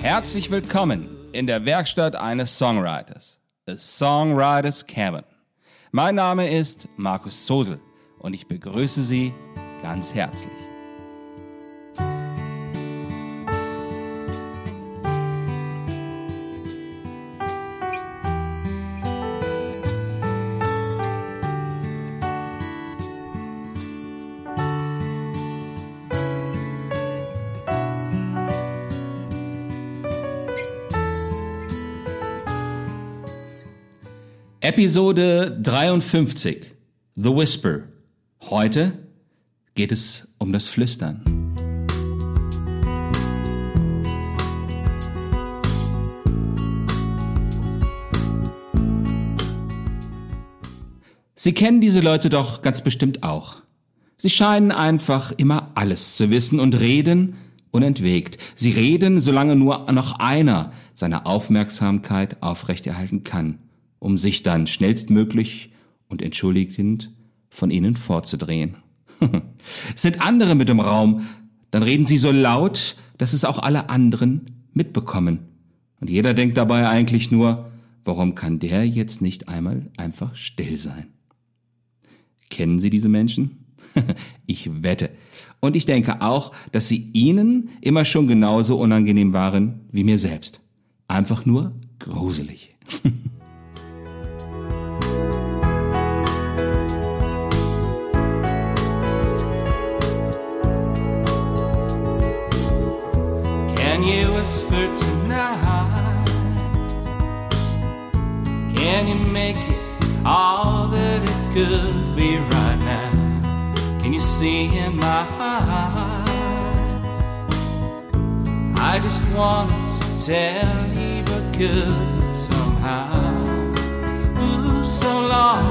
Herzlich willkommen in der Werkstatt eines Songwriters, A Songwriters Cabin. Mein Name ist Markus Sosel und ich begrüße Sie ganz herzlich. Episode 53 The Whisper. Heute geht es um das Flüstern. Sie kennen diese Leute doch ganz bestimmt auch. Sie scheinen einfach immer alles zu wissen und reden unentwegt. Sie reden, solange nur noch einer seine Aufmerksamkeit aufrechterhalten kann, um sich dann schnellstmöglich und entschuldigend von ihnen vorzudrehen. Sind andere mit im Raum, dann reden sie so laut, dass es auch alle anderen mitbekommen. Und jeder denkt dabei eigentlich nur, warum kann der jetzt nicht einmal einfach still sein? Kennen Sie diese Menschen? ich wette. Und ich denke auch, dass sie Ihnen immer schon genauso unangenehm waren wie mir selbst. Einfach nur gruselig. whisper tonight? Can you make it all that it could be right now? Can you see in my eyes? I just wanted to tell you, but couldn't somehow. Ooh, so long.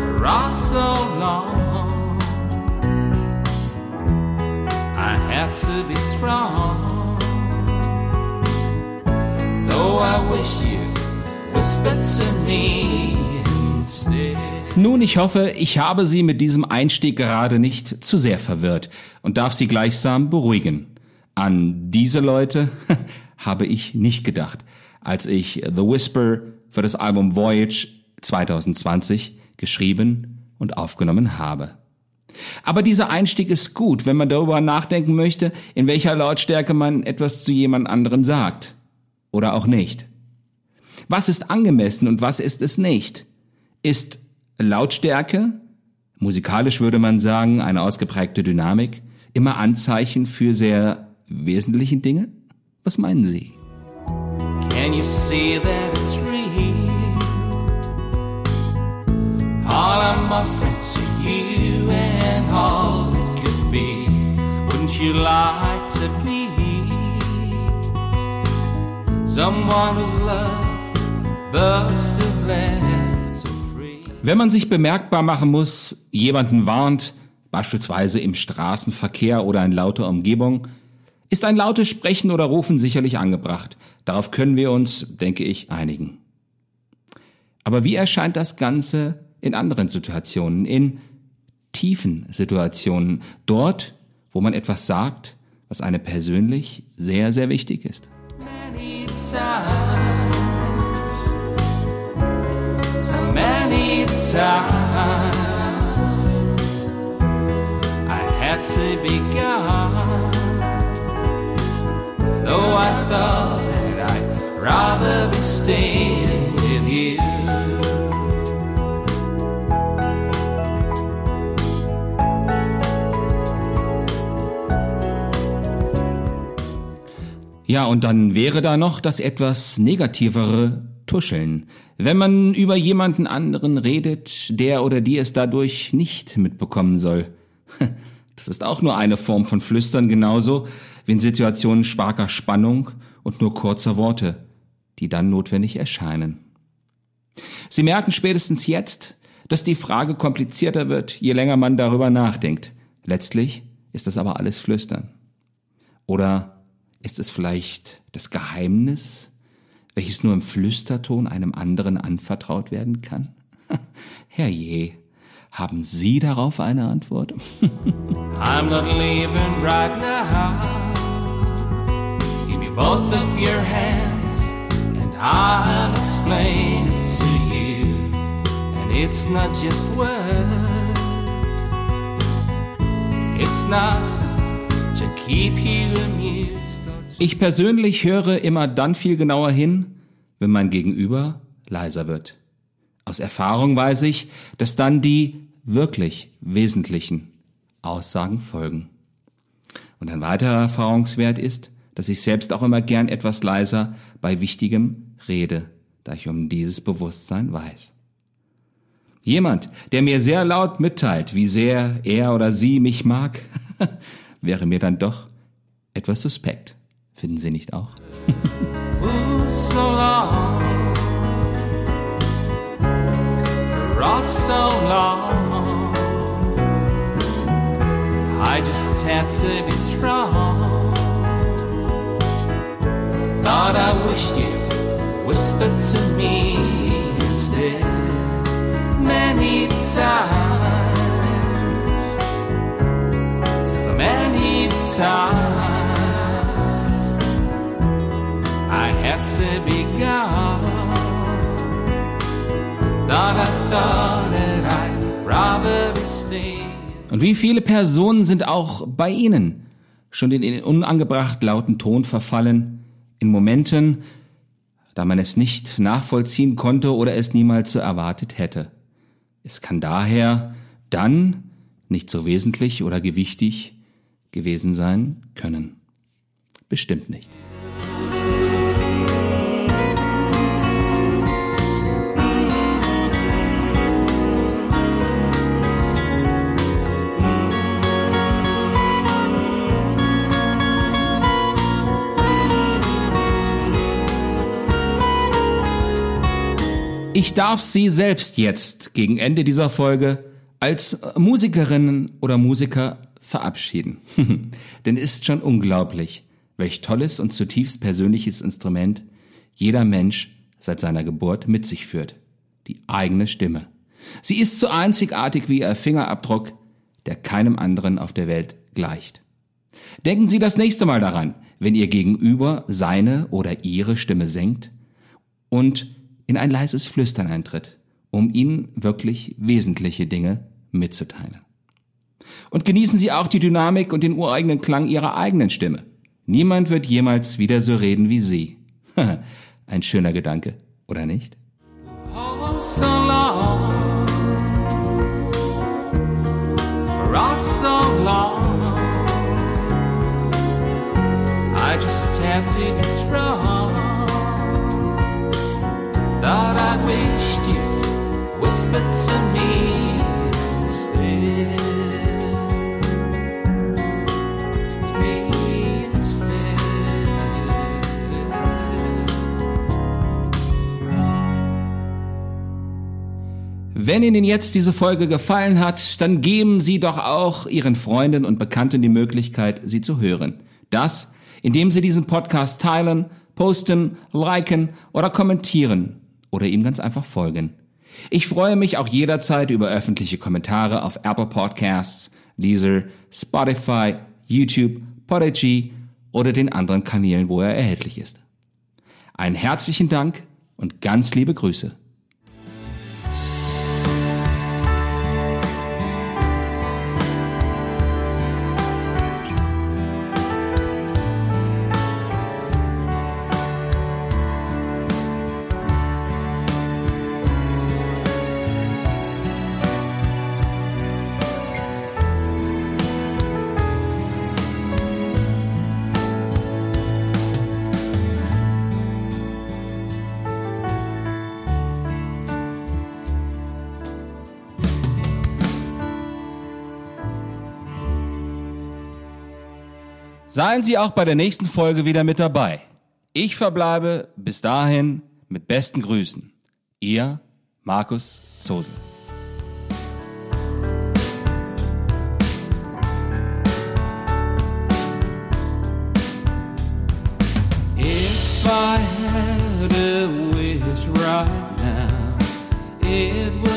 For all so long. Had to be strong. Though I wish you whispered to me instead. Nun, ich hoffe, ich habe Sie mit diesem Einstieg gerade nicht zu sehr verwirrt und darf Sie gleichsam beruhigen. An diese Leute habe ich nicht gedacht, als ich The Whisper für das Album Voyage 2020 geschrieben und aufgenommen habe. Aber dieser Einstieg ist gut, wenn man darüber nachdenken möchte, in welcher Lautstärke man etwas zu jemand anderen sagt. Oder auch nicht. Was ist angemessen und was ist es nicht? Ist Lautstärke, musikalisch würde man sagen, eine ausgeprägte Dynamik, immer Anzeichen für sehr wesentlichen Dinge? Was meinen Sie? Can you see that it's real? All I'm offering to you and all it could be. Wouldn't you like to be someone who's loved but still left so free? Wenn man sich bemerkbar machen muss, jemanden warnt, beispielsweise im Straßenverkehr oder in lauter Umgebung, ist ein lautes Sprechen oder Rufen sicherlich angebracht. Darauf können wir uns, denke ich, einigen. Aber wie erscheint das Ganze in anderen Situationen, in tiefen Situationen, dort, wo man etwas sagt, was einem persönlich sehr, sehr wichtig ist? so many times. I had to be gone, though I thought I'd rather be staying with you. Ja, und dann wäre da noch das etwas negativere Tuscheln. Wenn man über jemanden anderen redet, der oder die es dadurch nicht mitbekommen soll. Das ist auch nur eine Form von Flüstern, genauso wie in Situationen starker Spannung und nur kurzer Worte, die dann notwendig erscheinen. Sie merken spätestens jetzt, dass die Frage komplizierter wird, je länger man darüber nachdenkt. Letztlich ist das aber alles Flüstern. Oder Ist es vielleicht das Geheimnis, welches nur im Flüsterton einem anderen anvertraut werden kann? Herrje, haben Sie darauf eine Antwort? I'm not leaving right now. Give me both of your hands and I'll explain it to you. And it's not just words, it's not to keep you amused. Ich persönlich höre immer dann viel genauer hin, wenn mein Gegenüber leiser wird. Aus Erfahrung weiß ich, dass dann die wirklich wesentlichen Aussagen folgen. Und ein weiterer Erfahrungswert ist, dass ich selbst auch immer gern etwas leiser bei Wichtigem rede, da ich um dieses Bewusstsein weiß. Jemand, der mir sehr laut mitteilt, wie sehr er oder sie mich mag, wäre mir dann doch etwas suspekt. Finden Sie nicht auch? Ooh, so long. For all so long. I just had to be strong. Thought I wished you whispered to me instead. Many times. So many times. Staying. Und wie viele Personen sind auch bei Ihnen schon in den unangebracht lauten Ton verfallen, in Momenten, da man es nicht nachvollziehen konnte oder es niemals so erwartet hätte. Es kann daher dann nicht so wesentlich oder gewichtig gewesen sein können. Bestimmt nicht. Ich darf Sie selbst jetzt gegen Ende dieser Folge als Musikerin oder Musiker verabschieden. Denn es ist schon unglaublich, welch tolles und zutiefst persönliches Instrument jeder Mensch seit seiner Geburt mit sich führt. Die eigene Stimme. Sie ist so einzigartig wie Ihr Fingerabdruck, der keinem anderen auf der Welt gleicht. Denken Sie das nächste Mal daran, wenn Ihr Gegenüber seine oder Ihre Stimme senkt und in ein leises Flüstern eintritt, um Ihnen wirklich wesentliche Dinge mitzuteilen. Und genießen Sie auch die Dynamik und den ureigenen Klang Ihrer eigenen Stimme. Niemand wird jemals wieder so reden wie Sie. Ein schöner Gedanke, oder nicht? I just had whispered to me. Wenn Ihnen jetzt diese Folge gefallen hat, dann geben Sie doch auch Ihren Freunden und Bekannten die Möglichkeit, sie zu hören. Das, indem Sie diesen Podcast teilen, posten, liken oder kommentieren oder ihm ganz einfach folgen. Ich freue mich auch jederzeit über öffentliche Kommentare auf Apple Podcasts, Deezer, Spotify, YouTube, Podigy oder den anderen Kanälen, wo er erhältlich ist. Einen herzlichen Dank und ganz liebe Grüße. Seien Sie auch bei der nächsten Folge wieder mit dabei. Ich verbleibe bis dahin mit besten Grüßen. Ihr Markus Zosel. If I had a wish right now, it would.